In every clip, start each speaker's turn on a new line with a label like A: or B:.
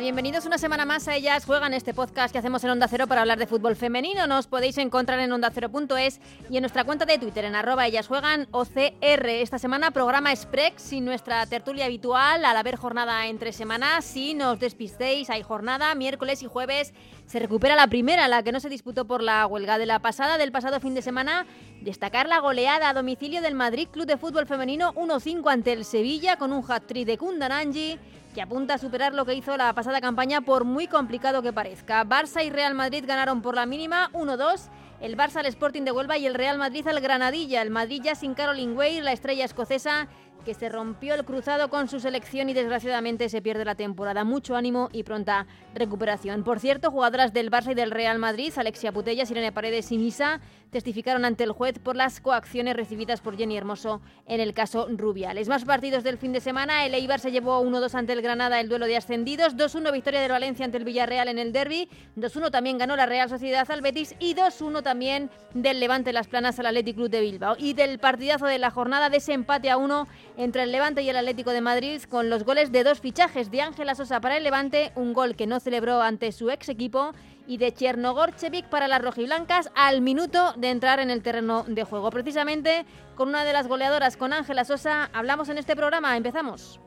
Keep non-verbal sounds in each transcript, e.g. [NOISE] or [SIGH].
A: Bienvenidos una semana más a Ellas Juegan, este podcast que hacemos en Onda Cero para hablar de fútbol femenino. Nos podéis encontrar en ondacero.es y en nuestra cuenta de Twitter en arroba Ellas Juegan OCR. Esta semana programa Sprex sin nuestra tertulia habitual, al haber jornada entre semanas. Si no os despistéis, hay jornada miércoles y jueves. Se recupera la primera, la que no se disputó por la huelga de la pasada, del pasado fin de semana. Destacar la goleada a domicilio del Madrid Club de Fútbol Femenino 1-5 ante el Sevilla con un hat-trick de Kundananji que apunta a superar lo que hizo la pasada campaña por muy complicado que parezca. Barça y Real Madrid ganaron por la mínima 1-2. El Barça al Sporting de Huelva y el Real Madrid al Granadilla. El Madrid ya sin Caroline Weir, la estrella escocesa que se rompió el cruzado con su selección y desgraciadamente se pierde la temporada. Mucho ánimo y pronta recuperación. Por cierto, jugadoras del Barça y del Real Madrid, Alexia Putellas, Irene Paredes y Misa, testificaron ante el juez por las coacciones recibidas por Jenny Hermoso en el caso Rubiales. Más partidos del fin de semana. El Eibar se llevó 1-2 ante el Granada el duelo de ascendidos. 2-1 victoria del Valencia ante el Villarreal en el derby. 2-1 también ganó la Real Sociedad al Betis y 2-1 también del Levante Las Planas al Athletic Club de Bilbao. Y del partidazo de la jornada de ese empate a 1 entre el Levante y el Atlético de Madrid con los goles de dos fichajes de Ángela Sosa para el Levante, un gol que no celebró ante su ex equipo y de Chernogorchevik para las rojiblancas al minuto de entrar en el terreno de juego. Precisamente con una de las goleadoras, con Ángela Sosa, hablamos en este programa. Empezamos.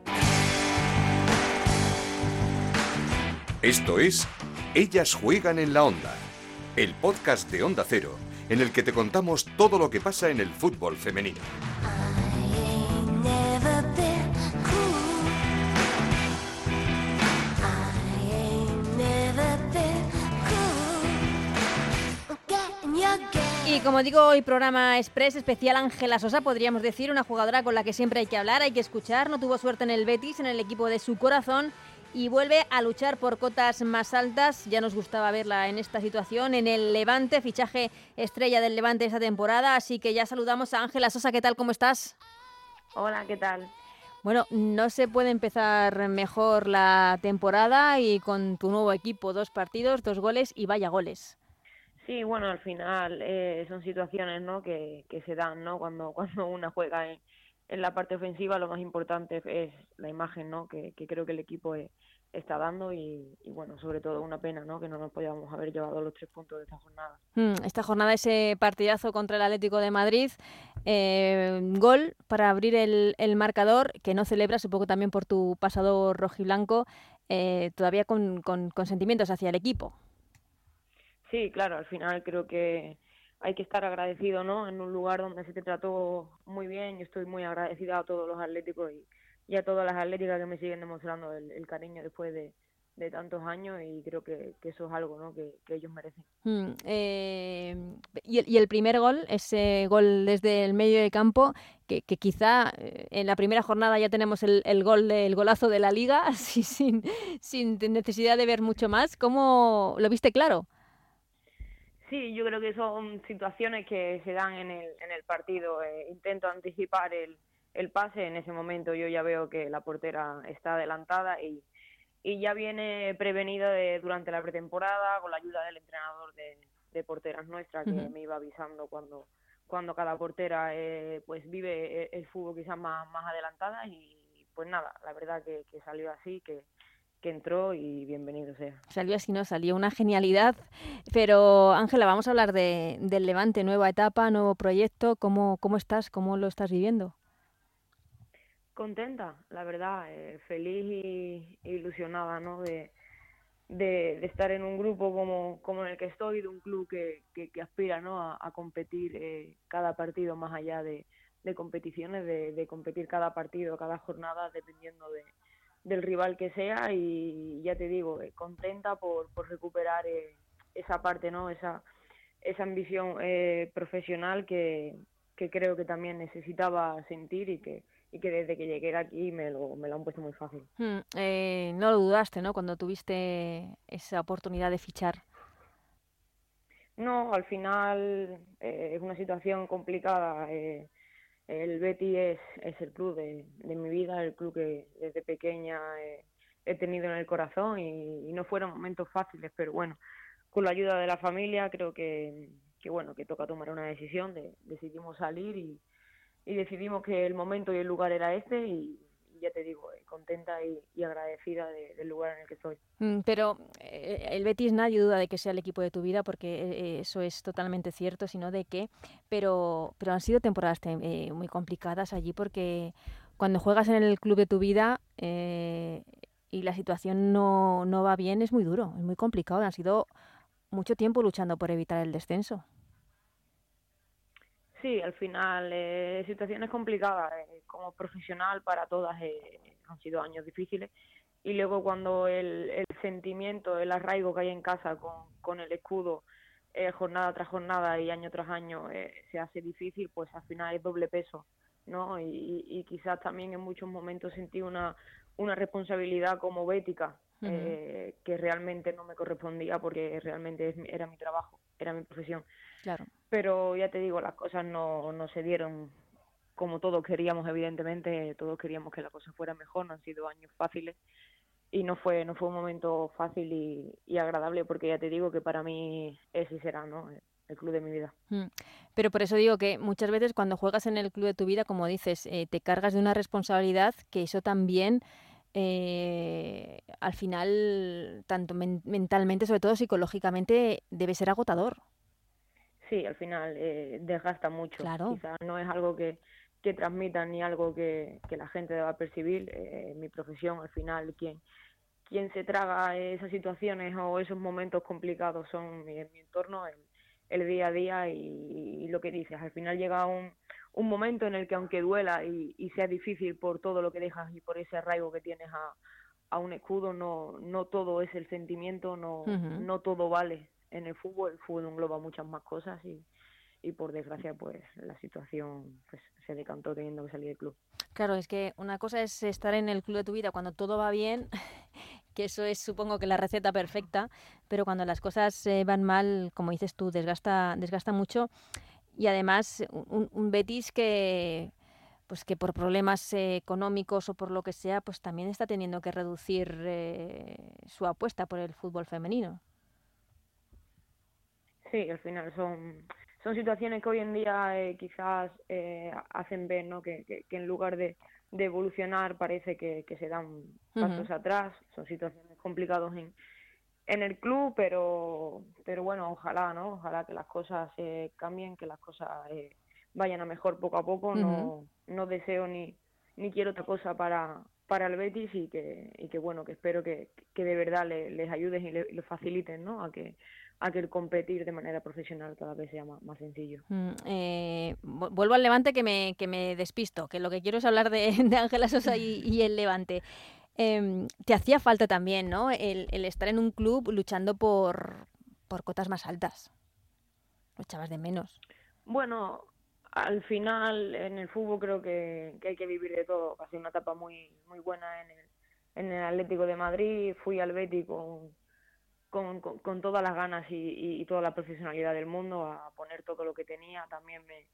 B: Esto es Ellas juegan en la onda, el podcast de Onda Cero, en el que te contamos todo lo que pasa en el fútbol femenino.
A: Y como digo, hoy programa Express especial Ángela Sosa, podríamos decir, una jugadora con la que siempre hay que hablar, hay que escuchar. No tuvo suerte en el Betis, en el equipo de su corazón, y vuelve a luchar por cotas más altas. Ya nos gustaba verla en esta situación, en el Levante, fichaje estrella del Levante esta temporada. Así que ya saludamos a Ángela Sosa. ¿Qué tal? ¿Cómo estás?
C: Hola, ¿qué tal?
A: Bueno, no se puede empezar mejor la temporada y con tu nuevo equipo, dos partidos, dos goles y vaya goles.
C: Sí, bueno, al final eh, son situaciones ¿no? que, que se dan ¿no? cuando, [LAUGHS] cuando una juega en, en la parte ofensiva. Lo más importante es la imagen ¿no? que, que creo que el equipo eh, está dando y, y, bueno, sobre todo una pena ¿no? que no nos podíamos haber llevado los tres puntos de esta jornada.
A: Hmm, esta jornada, ese partidazo contra el Atlético de Madrid, eh, gol para abrir el, el, marcador, que no celebras un poco también por tu pasado rojiblanco, eh, todavía con, con, con sentimientos hacia el equipo.
C: Sí, claro, al final creo que hay que estar agradecido, ¿no? En un lugar donde se te trató muy bien. Yo estoy muy agradecida a todos los atléticos y, y a todas las atléticas que me siguen demostrando el, el cariño después de, de, tantos años y creo que, que, eso es algo ¿no? que, que ellos merecen.
A: Mm, eh, y, el, y, el, primer gol, ese gol desde el medio de campo, que, que quizá eh, en la primera jornada ya tenemos el, el gol del golazo de la liga, [LAUGHS] así sin, sin necesidad de ver mucho más. ¿Cómo lo viste claro?
C: Sí, yo creo que son situaciones que se dan en el, en el partido. Eh, intento anticipar el, el pase. En ese momento yo ya veo que la portera está adelantada y, y ya viene prevenida de, durante la pretemporada con la ayuda del entrenador de, de porteras nuestras que uh -huh. me iba avisando cuando, cuando cada portera eh, pues vive el fútbol quizás más, más adelantada y pues nada, la verdad que, que salió así, que, que entró y bienvenido sea.
A: Salió así, ¿no? Salió una genialidad. Pero, Ángela, vamos a hablar de, del Levante, nueva etapa, nuevo proyecto. ¿Cómo, cómo estás? ¿Cómo lo estás viviendo?
C: Contenta, la verdad, eh, feliz y, ilusionada, ¿no? De, de, estar en un grupo como, como en el que estoy, de un club que, que, que aspira, ¿no? A, a competir eh, cada partido más allá de, de competiciones, de, de competir cada partido, cada jornada, dependiendo de del rival que sea y ya te digo, eh, contenta por, por recuperar eh, esa parte, ¿no? Esa, esa ambición eh, profesional que, que creo que también necesitaba sentir y que, y que desde que llegué aquí me lo, me lo han puesto muy fácil.
A: Hmm, eh, no lo dudaste, ¿no? Cuando tuviste esa oportunidad de fichar.
C: No, al final eh, es una situación complicada. Eh, el Betty es, es el club de, de, mi vida, el club que desde pequeña he, he tenido en el corazón y, y, no fueron momentos fáciles, pero bueno, con la ayuda de la familia creo que, que bueno, que toca tomar una decisión, de, decidimos salir y, y decidimos que el momento y el lugar era este y, ya te digo, eh, contenta y, agradecida del lugar en el que estoy.
A: Mm, pero eh, el Betis nadie duda de que sea el equipo de tu vida, porque eh, eso es totalmente cierto, sino de que, pero, pero han sido temporadas muy complicadas allí porque cuando juegas en el club de tu vida y la situación no, no va bien, es muy duro, es muy complicado. Han sido mucho tiempo luchando por evitar el descenso.
C: Sí, al final, eh, situaciones complicadas. Eh, como profesional, para todas eh, han sido años difíciles. Y luego, cuando el, el sentimiento, el arraigo que hay en casa con, con el escudo, eh, jornada tras jornada y año tras año, se hace difícil, pues al final es doble peso. ¿no? Y, y, quizás también en muchos momentos sentí una, una responsabilidad como bética que realmente no me correspondía porque realmente era mi trabajo, era mi profesión.
A: Claro.
C: Pero ya te digo, las cosas no, no se dieron como todos queríamos, evidentemente, todos queríamos que la cosa fuera mejor, no han sido años fáciles y no fue no fue un momento fácil y, y agradable porque ya te digo que para mí ese será no el club de mi vida
A: mm. pero por eso digo que muchas veces cuando juegas en el club de tu vida como dices eh, te cargas de una responsabilidad que eso también eh, al final, tanto mentalmente, sobre todo psicológicamente, debe ser agotador.
C: Sí, al final eh, desgasta mucho.
A: Claro.
C: Quizás no es algo que, que transmitan ni algo que, que la gente deba percibir. Eh, mi profesión, al final, quien, quien se traga esas situaciones o esos momentos complicados son mi, mi entorno, el, el, día a día y, y, lo que dices. Al final llega un, un momento en el que aunque duela y, y, sea difícil por todo lo que dejas y por ese arraigo que tienes a, a un escudo, no, no todo es el sentimiento, no, no todo vale en el fútbol, el fútbol engloba muchas más cosas y, y por desgracia pues la situación pues, se decantó teniendo que salir del club.
A: Claro, es que una cosa es estar en el club de tu vida cuando todo va bien, [LAUGHS] que eso es supongo que la receta perfecta, pero cuando las cosas eh, van mal, como dices tú, desgasta, desgasta mucho y además un, Betis que pues que por problemas económicos o por lo que sea, pues también está teniendo que reducir eh, su apuesta por el fútbol femenino.
C: Sí, al final son, son situaciones que hoy en día eh, quizás eh, hacen ver ¿no? que, que, en lugar de, de evolucionar parece que, que se dan pasos atrás, son situaciones complicadas en, en el club, pero, pero bueno, ojalá, ¿no? Ojalá que las cosas eh, cambien, que las cosas eh, vayan a mejor poco a poco. No, no deseo ni, ni quiero otra cosa para, para el Betis y que, y que bueno, que espero que, que de verdad les ayudes y le, lo faciliten, ¿no? A que a que el competir de manera profesional cada vez sea más, más sencillo.
A: Mm, eh, vuelvo al Levante que me, que me despisto, que lo que quiero es hablar de, [LAUGHS] Ángela Sosa y, y el Levante. Eh, te hacía falta también, ¿no? El, el, estar en un club luchando por, por cotas más altas. Lo echabas de menos.
C: Bueno, al final en el fútbol creo que, que hay que vivir de todo. Ha sido una etapa muy muy buena en el, en el Atlético de Madrid. Fui al Betis con, con, con, con todas las ganas y, y, toda la profesionalidad del mundo a poner todo lo que tenía. También me,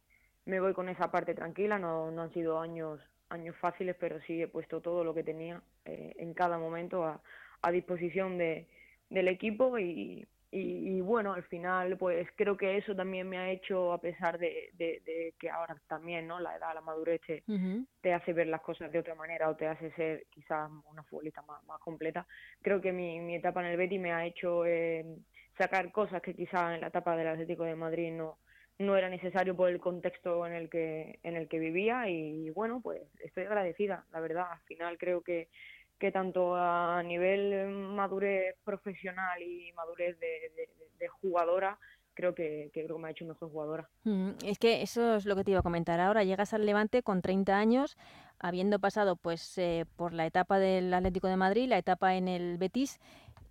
C: me voy con esa parte tranquila. No, no han sido años años fáciles, pero sí he puesto todo lo que tenía eh, en cada momento a, a disposición de, del equipo y, y, y, bueno, al final pues creo que eso también me ha hecho, a pesar de, de, de que ahora también no la edad, la madurez te, uh -huh. te, hace ver las cosas de otra manera o te hace ser quizás una futbolista más, más completa, creo que mi, mi etapa en el Betty me ha hecho eh, sacar cosas que quizás en la etapa del Atlético de Madrid no no era necesario por el contexto en el que en el que vivía y bueno pues estoy agradecida la verdad al final creo que que tanto a nivel madurez profesional y madurez de, jugadora creo que, que, creo que me ha hecho mejor jugadora.
A: Mm, es que eso es lo que te iba a comentar ahora. Llegas al Levante con 30 años, habiendo pasado pues eh, por la etapa del Atlético de Madrid, la etapa en el Betis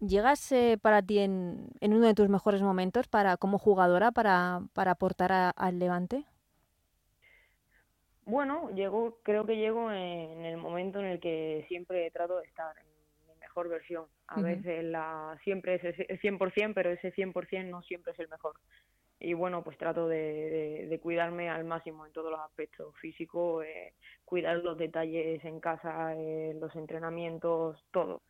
A: ¿Llegas eh, para ti en, en, uno de tus mejores momentos para como jugadora para, para aportar al Levante?
C: Bueno, llego, creo que llego en el momento en el que siempre trato de estar en mi mejor versión. A uh -huh. veces la siempre es el 100%, pero ese 100% no siempre es el mejor. y bueno, pues trato de, cuidarme al máximo en todos los aspectos físicos, eh, cuidar los detalles en casa, eh, los entrenamientos, todo.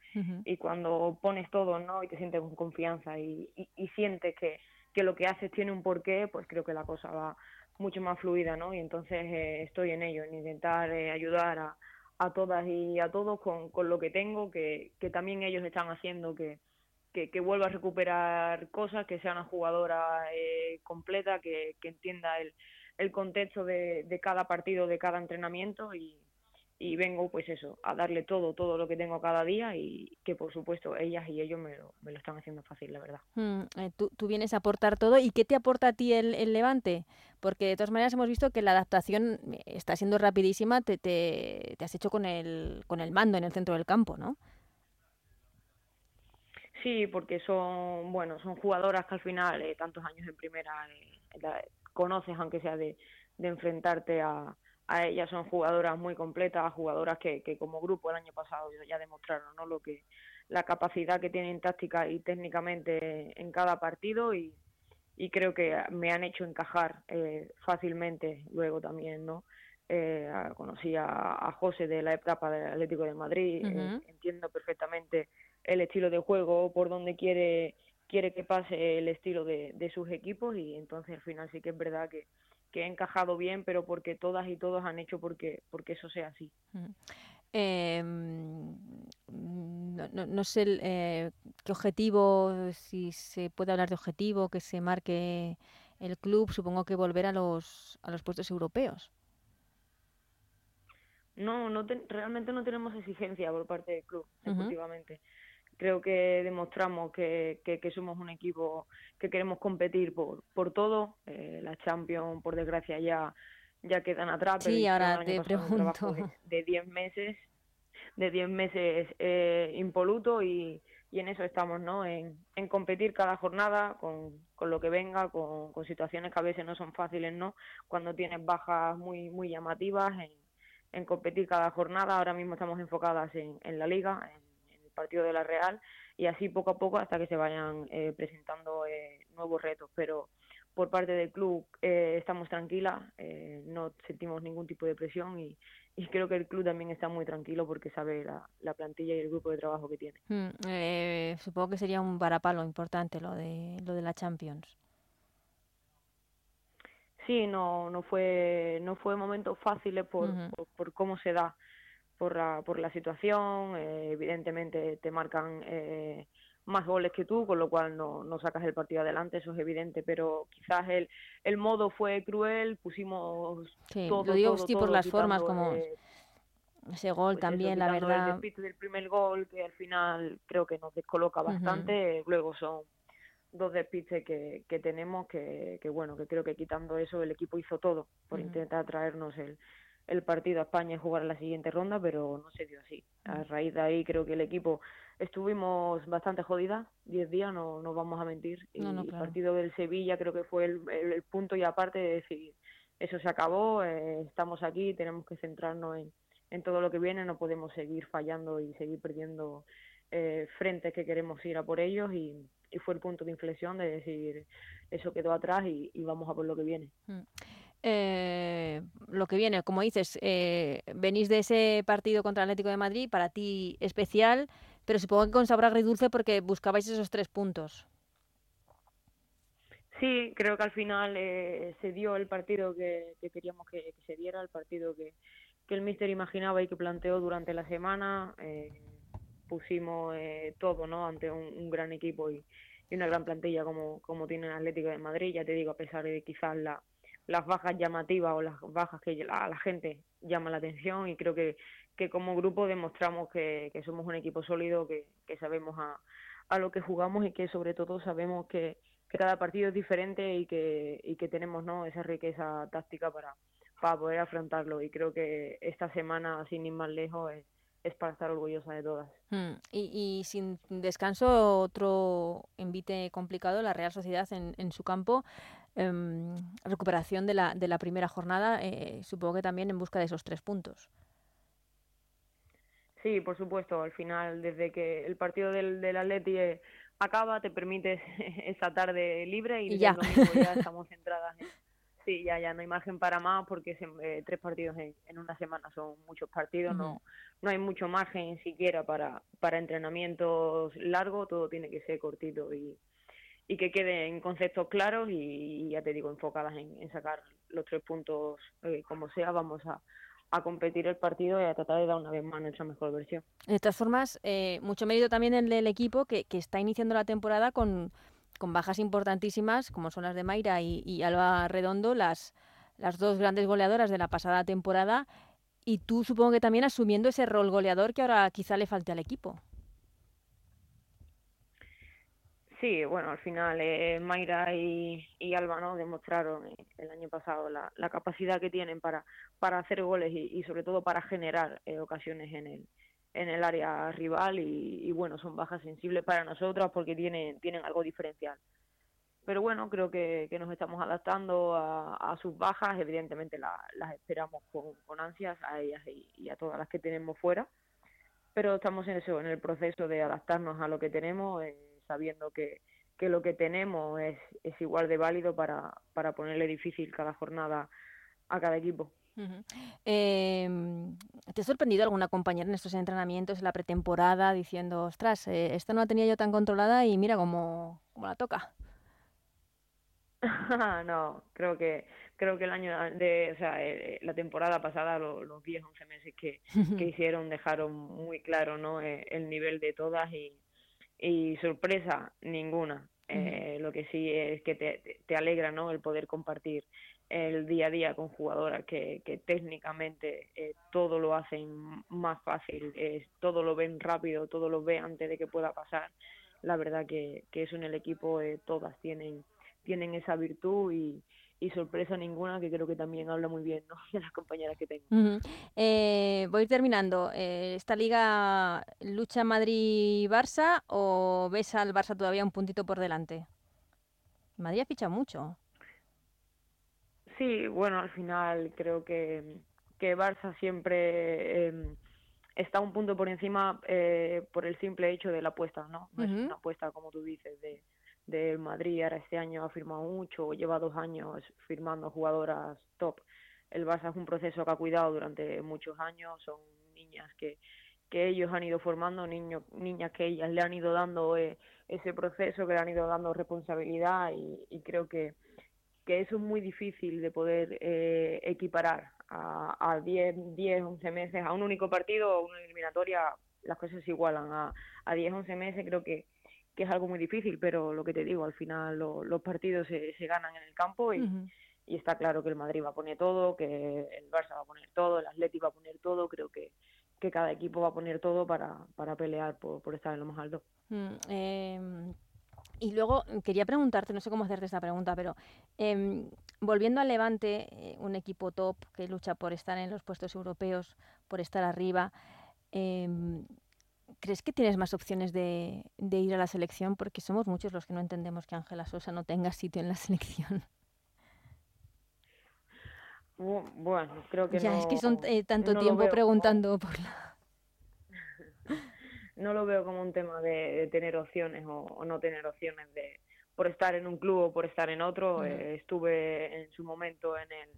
C: Y cuando pones todo, ¿no? Y te sientes con confianza y, y, sientes que, que lo que haces tiene un porqué, pues creo que la cosa va mucho más fluida, ¿no? Y entonces eh, estoy en ello, en intentar ayudar a, a todas y a todos con, con lo que tengo, que, que también ellos están haciendo que que, vuelva a recuperar cosas, que sea una jugadora eh, completa, que, entienda el, el contexto de, de, cada partido, de cada entrenamiento y, y, vengo pues eso, a darle todo, todo lo que tengo cada día y que por supuesto ellas y ellos me lo, me lo están haciendo fácil, la verdad.
A: Mm, eh, tú, tú, vienes a aportar todo y ¿qué te aporta a ti el, el, Levante? Porque de todas maneras hemos visto que la adaptación está siendo rapidísima, te, te, te has hecho con el, con el mando en el centro del campo, ¿no?
C: Sí, porque son, bueno, son jugadoras que al final, eh, tantos años en primera, eh, conoces, aunque sea de, de enfrentarte a, a ellas, son jugadoras muy completas, jugadoras que, que como grupo el año pasado ya demostraron, ¿no? Lo que, la capacidad que tienen táctica y técnicamente en cada partido y, y creo que me han hecho encajar eh, fácilmente luego también, ¿no? Eh, conocí a, a, José de la etapa del Atlético de Madrid, eh, entiendo perfectamente el estilo de juego, por donde quiere quiere que pase el estilo de, de sus equipos y entonces al final sí que es verdad que, que he encajado bien, pero porque todas y todos han hecho porque, porque eso sea así.
A: Em, no, no, sé eh, qué objetivo, si se puede hablar de objetivo que se marque el club, supongo que volver a los, a los puestos europeos.
C: No, no realmente no tenemos exigencia por parte del club, efectivamente creo que demostramos que, que, somos un equipo que queremos competir por, por todo. Eh, la Champions, por desgracia, ya, ya quedan atrás.
A: Sí, ahora te pregunto.
C: De 10 meses, de 10 meses eh, impoluto y, y en eso estamos, ¿no? En, en competir cada jornada con, con lo que venga, con, con, situaciones que a veces no son fáciles, ¿no? Cuando tienes bajas muy, muy llamativas, en, en competir cada jornada. Ahora mismo estamos enfocadas en, en la liga, en partido de la Real y así poco a poco hasta que se vayan eh, presentando eh, nuevos retos. Pero por parte del club eh, estamos tranquilas, no sentimos ningún tipo de presión y, y, creo que el club también está muy tranquilo porque sabe la, la plantilla y el grupo de trabajo que tiene.
A: Mm, supongo que sería un varapalo importante lo de, lo de la Champions.
C: Sí, no, no fue, no fue momentos fáciles por, por cómo se da por la, por la situación, eh, evidentemente te marcan eh, más goles que tú, con lo cual no, no sacas el partido adelante, eso es evidente, pero quizás el, el modo fue cruel, pusimos
A: sí,
C: todo,
A: lo digo sí, por las formas como ese gol pues también, la verdad.
C: El despiste del primer gol que al final creo que nos descoloca bastante, luego son dos despistes que, que tenemos que, que bueno, que creo que quitando eso el equipo hizo todo por intentar traernos el, el partido a España y jugar la siguiente ronda, pero no se dio así. A mm. raíz de ahí creo que el equipo estuvimos bastante jodidas, 10 días, no nos vamos a mentir. Y el partido del Sevilla creo que fue el, el, punto y aparte de decir, eso se acabó, eh, estamos aquí, tenemos que centrarnos en, en todo lo que viene, no podemos seguir fallando y seguir perdiendo eh, frentes que queremos ir a por ellos y, y, fue el punto de inflexión de decir, eso quedó atrás y, y vamos a por lo que viene.
A: Eh, lo que viene, como dices, eh, venís de ese partido contra Atlético de Madrid, para ti especial, pero supongo que con sabor agridulce porque buscabais esos tres puntos.
C: Sí, creo que al final eh, se dio el partido que, queríamos que, se diera, el partido que, el míster imaginaba y que planteó durante la semana. Eh, pusimos eh, todo ¿no? ante un, gran equipo y, una gran plantilla como, como tiene el Atlético de Madrid. Ya te digo, a pesar de quizás la, las bajas llamativas o las bajas que a la gente llama la atención y creo que, que como grupo demostramos que, que somos un equipo sólido, que, que sabemos a, a, lo que jugamos y que sobre todo sabemos que, que, cada partido es diferente y que, y que tenemos ¿no? esa riqueza táctica para, para poder afrontarlo y creo que esta semana sin ir más lejos es, es para estar orgullosa de todas.
A: Hmm. Y, y, sin descanso, otro envite complicado, la Real Sociedad en, en su campo. Em, recuperación de la, de la primera jornada, eh, supongo que también en busca de esos tres puntos.
C: Sí, por supuesto. Al final, desde que el partido del, del Atleti eh, acaba, te permites [LAUGHS] esa tarde libre y,
A: ya.
C: el domingo ya [LAUGHS] estamos centradas en... Sí, ya, ya no hay margen para más porque eh, tres partidos en, una semana son muchos partidos, no, no hay mucho margen siquiera para, para entrenamientos largos, todo tiene que ser cortito y, y que queden conceptos claros y, ya te digo, enfocadas en, sacar los tres puntos eh, como sea, vamos a, a competir el partido y a tratar de dar una vez más nuestra mejor versión.
A: De todas formas, eh, mucho mérito también el del equipo que, que está iniciando la temporada con, con, bajas importantísimas, como son las de Mayra y, Alba Redondo, las, las dos grandes goleadoras de la pasada temporada. Y tú supongo que también asumiendo ese rol goleador que ahora quizá le falte al equipo.
C: Sí, bueno, al final eh, Mayra y, y, Alba ¿no? demostraron el año pasado la, la capacidad que tienen para, para hacer goles y, sobre todo para generar eh, ocasiones en el, en el área rival y, y, bueno, son bajas sensibles para nosotras porque tienen, tienen algo diferencial. Pero bueno, creo que, que nos estamos adaptando a, a sus bajas, evidentemente la, las esperamos con, con ansias a ellas y, y a todas las que tenemos fuera, pero estamos en eso, en el proceso de adaptarnos a lo que tenemos. Eh, sabiendo que, que lo que tenemos es, es igual de válido para, para ponerle difícil cada jornada a cada equipo.
A: eh, ¿Te ha sorprendido alguna compañera en estos entrenamientos, en la pretemporada, diciendo, ostras, eh, esta no la tenía yo tan controlada y mira cómo, cómo la toca? [LAUGHS]
C: no, creo que creo que el año de, o sea, eh, la temporada pasada, los, los 10, 11 meses que, que [LAUGHS] hicieron dejaron muy claro ¿no? Eh, el nivel de todas y, y sorpresa ninguna. Eh, lo que sí es que te, te, alegra ¿no? el poder compartir el día a día con jugadoras que, que técnicamente eh, todo lo hacen más fácil, eh, todo lo ven rápido, todo lo ven antes de que pueda pasar. La verdad que, que eso en el equipo eh, todas tienen, tienen esa virtud y, y sorpresa ninguna, que creo que también habla muy bien ¿no? [LAUGHS] de las compañeras que tengo.
A: eh, voy terminando. Eh, ¿Esta liga lucha Madrid-Barça o ves al Barça todavía un puntito por delante? Madrid ha fichado mucho.
C: Sí, bueno, al final creo que, que Barça siempre eh, está un punto por encima eh, por el simple hecho de la apuesta, ¿no? No uh -huh. es una apuesta, como tú dices, de del Madrid ahora este año ha firmado mucho, lleva dos años firmando jugadoras top. El Barça es un proceso que ha cuidado durante muchos años, son niñas que, que ellos han ido formando, niños, niñas que ellas le han ido dando eh, ese proceso, que le han ido dando responsabilidad y, creo que, que eso es muy difícil de poder eh, equiparar a, a 10, 10, 11 meses, a un único partido o una eliminatoria, las cosas se igualan. A, a 10, 11 meses creo que, que es algo muy difícil, pero lo que te digo, al final lo, los partidos se, se, ganan en el campo y, uh -huh. y, está claro que el Madrid va a poner todo, que el Barça va a poner todo, el Atleti va a poner todo, creo que, que cada equipo va a poner todo para, para pelear por, por estar en lo más alto.
A: Mm, eh, y luego quería preguntarte, no sé cómo hacerte esta pregunta, pero eh, volviendo al Levante, eh, un equipo top que lucha por estar en los puestos europeos, por estar arriba, ¿Crees que tienes más opciones de, de, ir a la selección? Porque somos muchos los que no entendemos que Ángela Sosa no tenga sitio en la [LAUGHS] selección.
C: Bueno, creo que
A: ya
C: no,
A: es que son eh, tanto no tiempo preguntando como... por la. [LAUGHS]
C: No lo veo como un tema de, de tener opciones o, o, no tener opciones de por estar en un club o por estar en otro. Uh -huh. eh, estuve en su momento en el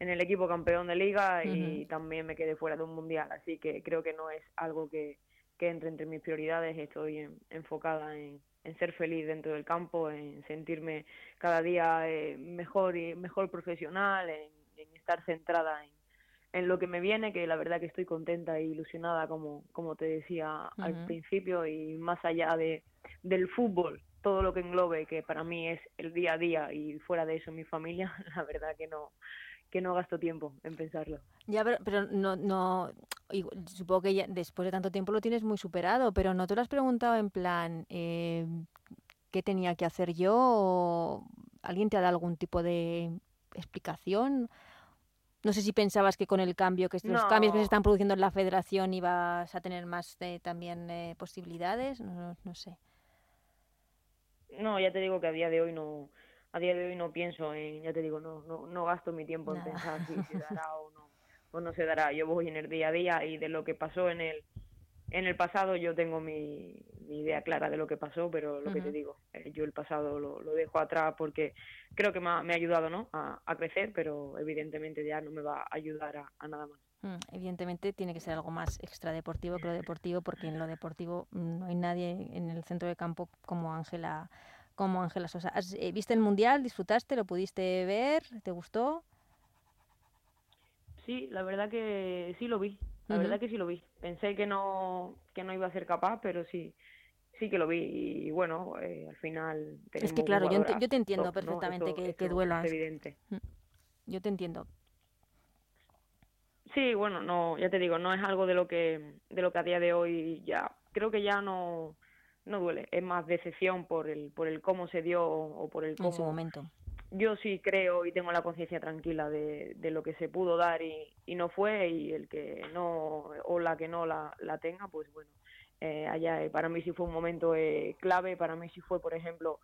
C: en el equipo campeón de liga y uh -huh. también me quedé fuera de un mundial, así que creo que no es algo que, que entre entre mis prioridades. Estoy en, enfocada en, en, ser feliz dentro del campo, en sentirme cada día eh, mejor y mejor profesional, en, en estar centrada en, lo que me viene, que la verdad que estoy contenta e ilusionada, como, como te decía uh -huh. al principio, y más allá de, del fútbol, todo lo que englobe, que para mí es el día a día y fuera de eso mi familia, [LAUGHS] la verdad que no que no gasto tiempo en pensarlo.
A: Ya, pero, pero no, no, supongo que ya después de tanto tiempo lo tienes muy superado, pero ¿no te lo has preguntado en plan eh, qué tenía que hacer yo? O ¿Alguien te ha dado algún tipo de explicación? No sé si pensabas que con el cambio, que los no. cambios que se están produciendo en la federación ibas a tener más eh, también eh, posibilidades, no, no sé.
C: No, ya te digo que a día de hoy no, a día de hoy no pienso en, ya te digo, no, no, no gasto mi tiempo en pensar si se [LAUGHS] dará o no, o no se dará. Yo voy en el día a día y de lo que pasó en el, en el pasado yo tengo mi, idea clara de lo que pasó, pero lo que te digo, eh, yo el pasado lo, dejo atrás porque creo que me ha, ayudado ¿no? a, crecer, pero evidentemente ya no me va a ayudar a, nada más.
A: Mm, evidentemente tiene que ser algo más extradeportivo que lo deportivo, porque en lo deportivo mm, no hay nadie en el centro de campo como Ángela como Ángela Sosa. Eh, ¿Viste el Mundial? ¿Disfrutaste? ¿Lo pudiste ver? ¿Te gustó?
C: Sí, la verdad que sí lo vi. La verdad que sí lo vi. Pensé que no, que no iba a ser capaz, pero sí, sí que lo vi. Y bueno, eh, al final.
A: Es que claro, yo, yo, te entiendo perfectamente que, que duelas.
C: Es evidente. Mm.
A: Yo te entiendo.
C: Sí, bueno, no, ya te digo, no es algo de lo que, de lo que a día de hoy ya, creo que ya no, no duele, es más decepción por el, por el cómo se dio o por el cómo.
A: En su momento
C: yo sí creo y tengo la conciencia tranquila de, de, lo que se pudo dar y, y, no fue y el que no o la que no la, la tenga pues bueno eh, allá eh, para mí sí fue un momento eh, clave para mí sí fue por ejemplo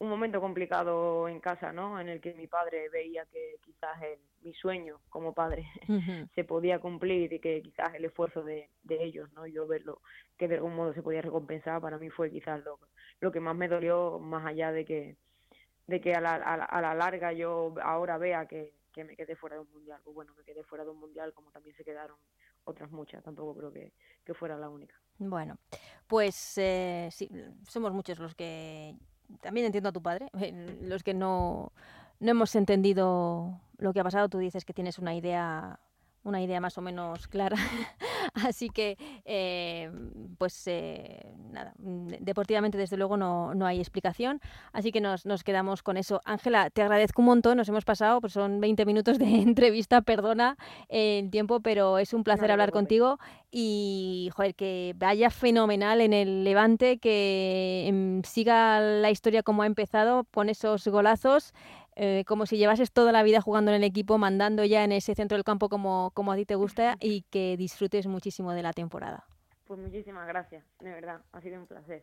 C: un momento complicado en casa no en el que mi padre veía que quizás mi sueño como padre [LAUGHS] se podía cumplir y que quizás el esfuerzo de, de ellos no yo verlo que de algún modo se podía recompensar para mí fue quizás lo, lo que más me dolió más allá de que de que a la, a la, larga yo ahora vea que, que, me quedé fuera de un mundial. Pues bueno, me quedé fuera de un mundial como también se quedaron otras muchas, tampoco creo que, que fuera la única.
A: Bueno, pues eh, sí, somos muchos los que, también entiendo a tu padre, [LAUGHS] los que no, no hemos entendido lo que ha pasado. Tú dices que tienes una idea una idea más o menos clara. [LAUGHS] [LAUGHS] Así que, eh, pues eh, nada, mm, deportivamente desde luego no, no hay explicación. Así que nos, nos quedamos con eso. Ángela, te agradezco un montón. Nos hemos pasado, pues son 20 minutos de [LAUGHS] entrevista, perdona el tiempo, pero es un placer hablar contigo. Y, joder, que vaya fenomenal en el Levante, que em, siga la historia como ha empezado, pon esos golazos. Eh, como si llevases toda la vida jugando en el equipo, mandando ya en ese centro del campo como, como a ti te gusta y que disfrutes muchísimo de la temporada.
C: Pues muchísimas gracias, de verdad, ha sido un placer.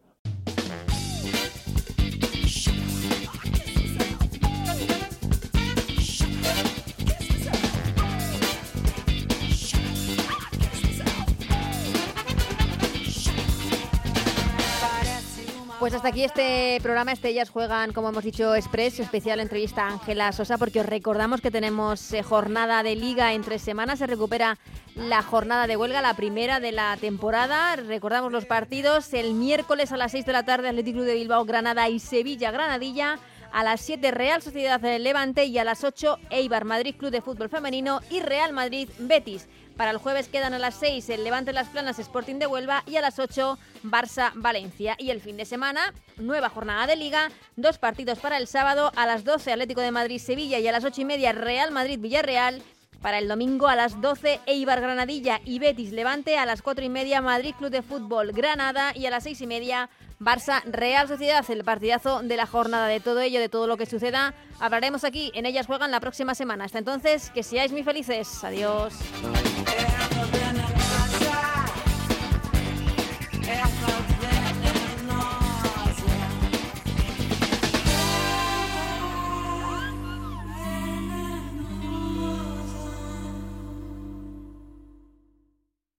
A: Pues hasta aquí este programa, este Ellas Juegan, como hemos dicho, Express, especial entrevista a Ángela Sosa, porque os recordamos que tenemos eh, jornada de liga en tres semanas, se recupera la jornada de huelga, la primera de la temporada, recordamos los partidos, el miércoles a las 6 de la tarde Atlético de Bilbao, Granada y Sevilla, Granadilla, a las 7 Real Sociedad Levante y a las 8 Eibar Madrid Club de Fútbol Femenino y Real Madrid Betis. Para el jueves quedan a las 6 el Levante Las Planas Sporting de Huelva y a las 8 Barça Valencia. Y el fin de semana, nueva jornada de liga, dos partidos para el sábado, a las 12 Atlético de Madrid Sevilla y a las 8 y media Real Madrid Villarreal. Para el domingo a las 12 Eibar Granadilla y Betis Levante, a las 4 y media Madrid Club de Fútbol Granada y a las 6 y media Barça Real Sociedad, el partidazo de la jornada, de todo ello, de todo lo que suceda. Hablaremos aquí, en ellas juegan la próxima semana. Hasta entonces, que seáis muy felices. Adiós.